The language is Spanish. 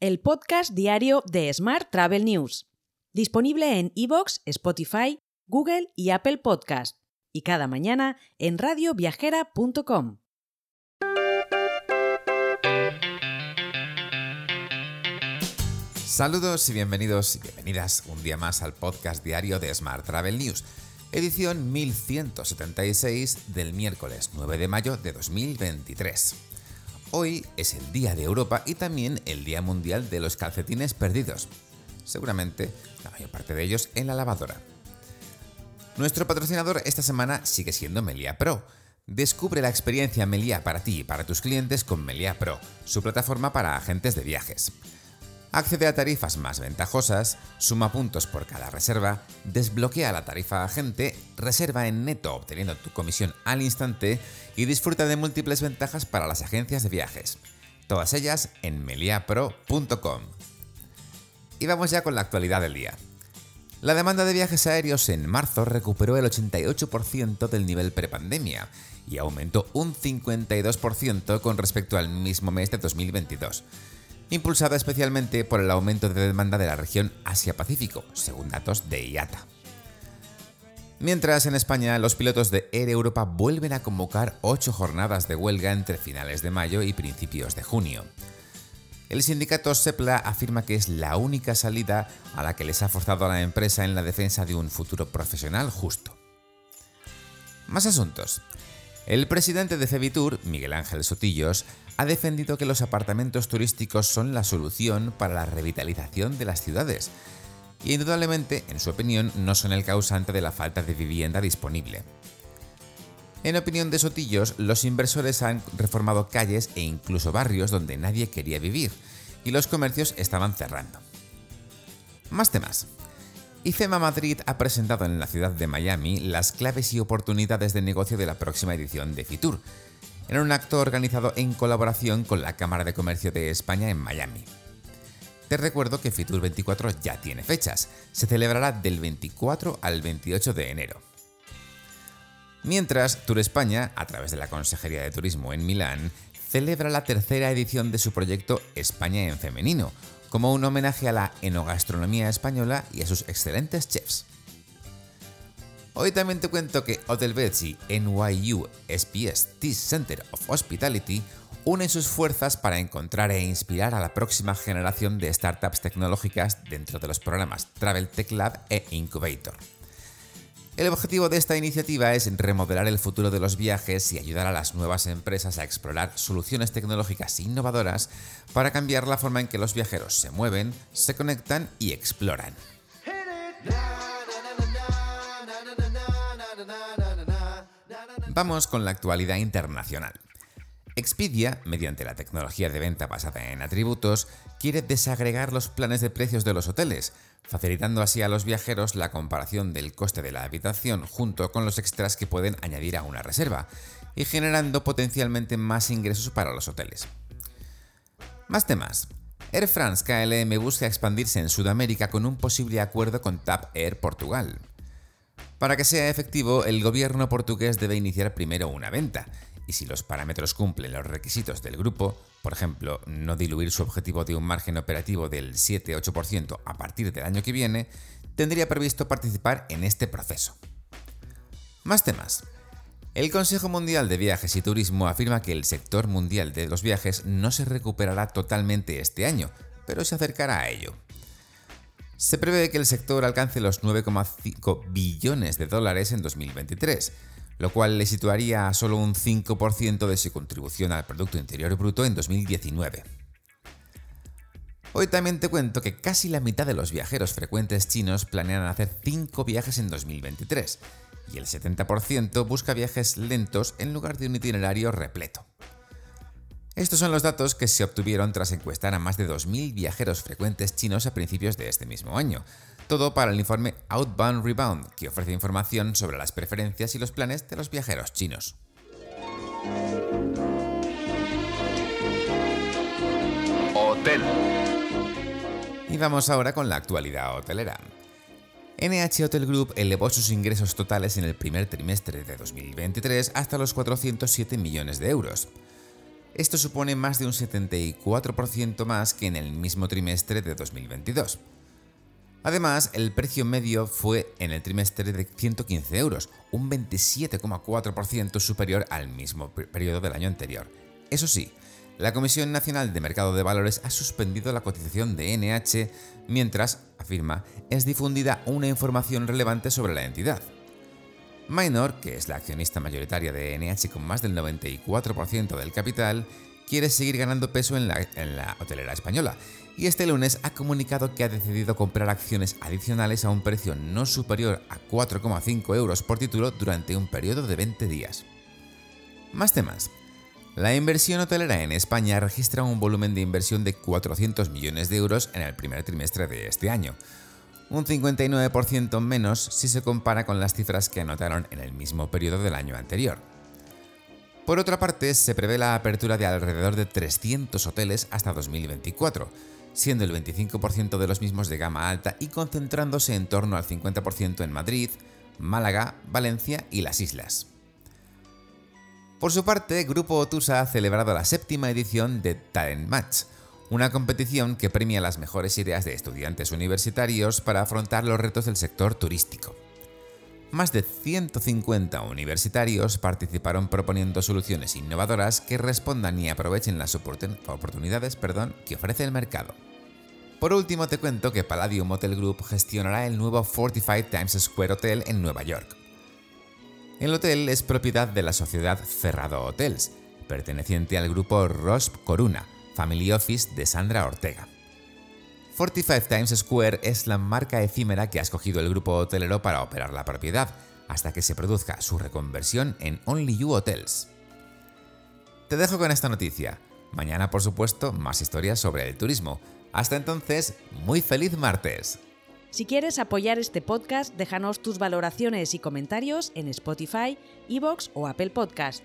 el podcast diario de Smart Travel News, disponible en iVoox, Spotify, Google y Apple Podcast, y cada mañana en radioviajera.com. Saludos y bienvenidos y bienvenidas un día más al podcast diario de Smart Travel News, edición 1176 del miércoles 9 de mayo de 2023. Hoy es el Día de Europa y también el Día Mundial de los Calcetines Perdidos. Seguramente la mayor parte de ellos en la lavadora. Nuestro patrocinador esta semana sigue siendo Melia Pro. Descubre la experiencia Melia para ti y para tus clientes con Melia Pro, su plataforma para agentes de viajes. Accede a tarifas más ventajosas, suma puntos por cada reserva, desbloquea la tarifa agente, reserva en neto obteniendo tu comisión al instante y disfruta de múltiples ventajas para las agencias de viajes. Todas ellas en meliapro.com. Y vamos ya con la actualidad del día. La demanda de viajes aéreos en marzo recuperó el 88% del nivel prepandemia y aumentó un 52% con respecto al mismo mes de 2022 impulsada especialmente por el aumento de demanda de la región Asia-Pacífico, según datos de IATA. Mientras en España los pilotos de Air Europa vuelven a convocar ocho jornadas de huelga entre finales de mayo y principios de junio. El sindicato SEPLA afirma que es la única salida a la que les ha forzado a la empresa en la defensa de un futuro profesional justo. Más asuntos. El presidente de Cevitur, Miguel Ángel Sotillos, ha defendido que los apartamentos turísticos son la solución para la revitalización de las ciudades y indudablemente, en su opinión, no son el causante de la falta de vivienda disponible. En opinión de Sotillos, los inversores han reformado calles e incluso barrios donde nadie quería vivir y los comercios estaban cerrando. Más temas. IFEMA Madrid ha presentado en la ciudad de Miami las claves y oportunidades de negocio de la próxima edición de Fitur, en un acto organizado en colaboración con la Cámara de Comercio de España en Miami. Te recuerdo que Fitur 24 ya tiene fechas, se celebrará del 24 al 28 de enero. Mientras, Tour España, a través de la Consejería de Turismo en Milán, celebra la tercera edición de su proyecto España en Femenino, como un homenaje a la enogastronomía española y a sus excelentes chefs. Hoy también te cuento que Hotel Betsy NYU SPS Teach Center of Hospitality unen sus fuerzas para encontrar e inspirar a la próxima generación de startups tecnológicas dentro de los programas Travel Tech Lab e Incubator. El objetivo de esta iniciativa es remodelar el futuro de los viajes y ayudar a las nuevas empresas a explorar soluciones tecnológicas innovadoras para cambiar la forma en que los viajeros se mueven, se conectan y exploran. Vamos con la actualidad internacional. Expedia, mediante la tecnología de venta basada en atributos, quiere desagregar los planes de precios de los hoteles, facilitando así a los viajeros la comparación del coste de la habitación junto con los extras que pueden añadir a una reserva, y generando potencialmente más ingresos para los hoteles. Más temas. Air France KLM busca expandirse en Sudamérica con un posible acuerdo con TAP Air Portugal. Para que sea efectivo, el gobierno portugués debe iniciar primero una venta, y si los parámetros cumplen los requisitos del grupo, por ejemplo, no diluir su objetivo de un margen operativo del 7-8% a partir del año que viene, tendría previsto participar en este proceso. Más temas. El Consejo Mundial de Viajes y Turismo afirma que el sector mundial de los viajes no se recuperará totalmente este año, pero se acercará a ello. Se prevé que el sector alcance los 9,5 billones de dólares en 2023, lo cual le situaría a solo un 5% de su contribución al Producto Interior Bruto en 2019. Hoy también te cuento que casi la mitad de los viajeros frecuentes chinos planean hacer 5 viajes en 2023, y el 70% busca viajes lentos en lugar de un itinerario repleto. Estos son los datos que se obtuvieron tras encuestar a más de 2.000 viajeros frecuentes chinos a principios de este mismo año. Todo para el informe Outbound Rebound, que ofrece información sobre las preferencias y los planes de los viajeros chinos. Hotel. Y vamos ahora con la actualidad hotelera. NH Hotel Group elevó sus ingresos totales en el primer trimestre de 2023 hasta los 407 millones de euros. Esto supone más de un 74% más que en el mismo trimestre de 2022. Además, el precio medio fue en el trimestre de 115 euros, un 27,4% superior al mismo periodo del año anterior. Eso sí, la Comisión Nacional de Mercado de Valores ha suspendido la cotización de NH mientras, afirma, es difundida una información relevante sobre la entidad. Minor, que es la accionista mayoritaria de NH con más del 94% del capital, quiere seguir ganando peso en la, hotelera española y este lunes ha comunicado que ha decidido comprar acciones adicionales a un precio no superior a 4,5 euros por título durante un periodo de 20 días. Más temas. La inversión hotelera en España registra un volumen de inversión de 400 millones de euros en el primer trimestre de este año, un 59% menos si se compara con las cifras que anotaron en el mismo periodo del año anterior. Por otra parte, se prevé la apertura de alrededor de 300 hoteles hasta 2024, siendo el 25% de los mismos de gama alta y concentrándose en torno al 50% en Madrid, Málaga, Valencia y las islas. Por su parte, Grupo Otusa ha celebrado la séptima edición de Talent Match, una competición que premia las mejores ideas de estudiantes universitarios para afrontar los retos del sector turístico. Más de 150 universitarios participaron proponiendo soluciones innovadoras que respondan y aprovechen las oportunidades que ofrece el mercado. Por último, te cuento que Palladium Hotel Group gestionará el nuevo Fortified Times Square Hotel en Nueva York. El hotel es propiedad de la sociedad Cerrado Hotels, perteneciente al grupo Rosp Coruna, Family Office de Sandra Ortega. 45 Times Square es la marca efímera que ha escogido el grupo hotelero para operar la propiedad, hasta que se produzca su reconversión en Only You Hotels. Te dejo con esta noticia. Mañana, por supuesto, más historias sobre el turismo. Hasta entonces, muy feliz martes. Si quieres apoyar este podcast, déjanos tus valoraciones y comentarios en Spotify, Evox o Apple Podcast.